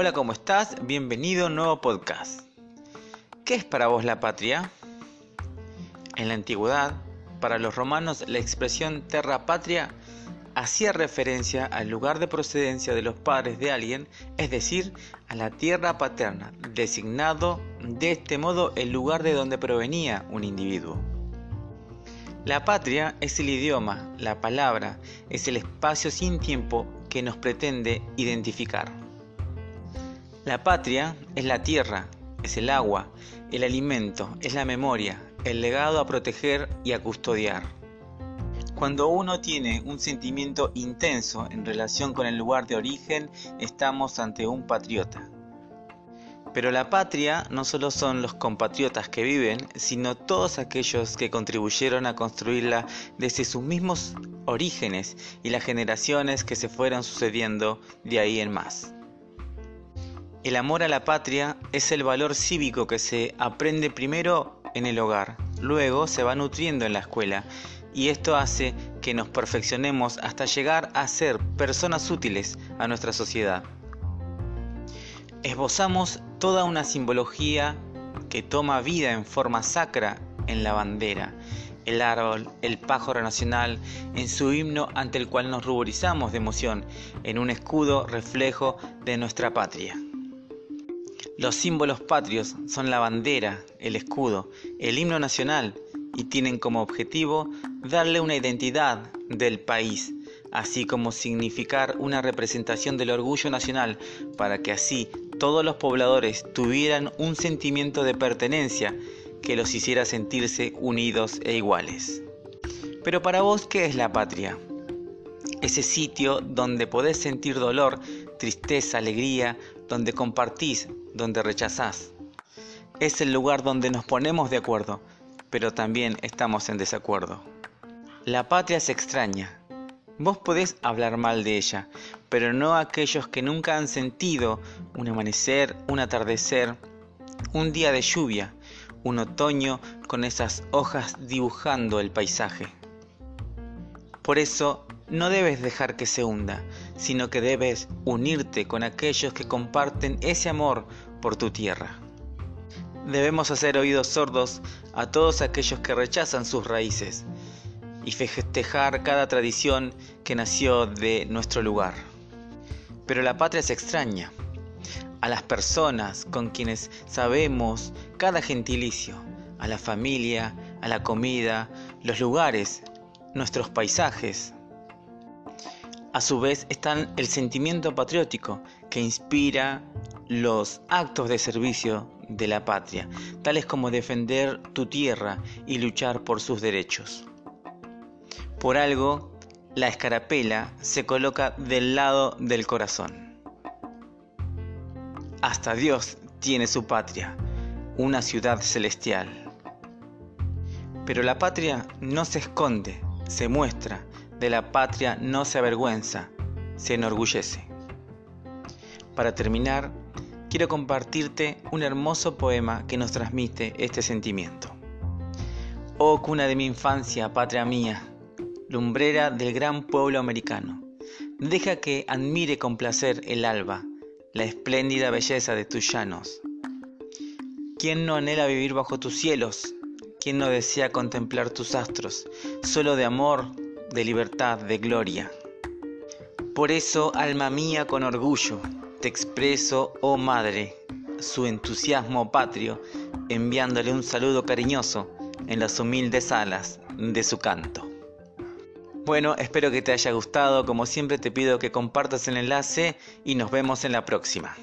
Hola, ¿cómo estás? Bienvenido a un nuevo podcast. ¿Qué es para vos la patria? En la antigüedad, para los romanos, la expresión terra patria hacía referencia al lugar de procedencia de los padres de alguien, es decir, a la tierra paterna, designado de este modo el lugar de donde provenía un individuo. La patria es el idioma, la palabra, es el espacio sin tiempo que nos pretende identificar. La patria es la tierra, es el agua, el alimento, es la memoria, el legado a proteger y a custodiar. Cuando uno tiene un sentimiento intenso en relación con el lugar de origen, estamos ante un patriota. Pero la patria no solo son los compatriotas que viven, sino todos aquellos que contribuyeron a construirla desde sus mismos orígenes y las generaciones que se fueron sucediendo de ahí en más. El amor a la patria es el valor cívico que se aprende primero en el hogar, luego se va nutriendo en la escuela y esto hace que nos perfeccionemos hasta llegar a ser personas útiles a nuestra sociedad. Esbozamos toda una simbología que toma vida en forma sacra en la bandera, el árbol, el pájaro nacional, en su himno ante el cual nos ruborizamos de emoción, en un escudo reflejo de nuestra patria. Los símbolos patrios son la bandera, el escudo, el himno nacional, y tienen como objetivo darle una identidad del país, así como significar una representación del orgullo nacional para que así todos los pobladores tuvieran un sentimiento de pertenencia que los hiciera sentirse unidos e iguales. Pero para vos, ¿qué es la patria? Ese sitio donde podés sentir dolor, tristeza, alegría, donde compartís, donde rechazás. Es el lugar donde nos ponemos de acuerdo, pero también estamos en desacuerdo. La patria se extraña. Vos podés hablar mal de ella, pero no aquellos que nunca han sentido un amanecer, un atardecer, un día de lluvia, un otoño con esas hojas dibujando el paisaje. Por eso no debes dejar que se hunda, sino que debes unirte con aquellos que comparten ese amor por tu tierra. Debemos hacer oídos sordos a todos aquellos que rechazan sus raíces y festejar cada tradición que nació de nuestro lugar. Pero la patria se extraña a las personas con quienes sabemos cada gentilicio, a la familia, a la comida, los lugares, nuestros paisajes. A su vez están el sentimiento patriótico que inspira los actos de servicio de la patria, tales como defender tu tierra y luchar por sus derechos. Por algo, la escarapela se coloca del lado del corazón. Hasta Dios tiene su patria, una ciudad celestial. Pero la patria no se esconde, se muestra, de la patria no se avergüenza, se enorgullece. Para terminar, quiero compartirte un hermoso poema que nos transmite este sentimiento. Oh cuna de mi infancia, patria mía, lumbrera del gran pueblo americano, deja que admire con placer el alba, la espléndida belleza de tus llanos. ¿Quién no anhela vivir bajo tus cielos? ¿Quién no desea contemplar tus astros, solo de amor, de libertad, de gloria? Por eso, alma mía, con orgullo, te expreso, oh madre, su entusiasmo patrio, enviándole un saludo cariñoso en las humildes alas de su canto. Bueno, espero que te haya gustado, como siempre te pido que compartas el enlace y nos vemos en la próxima.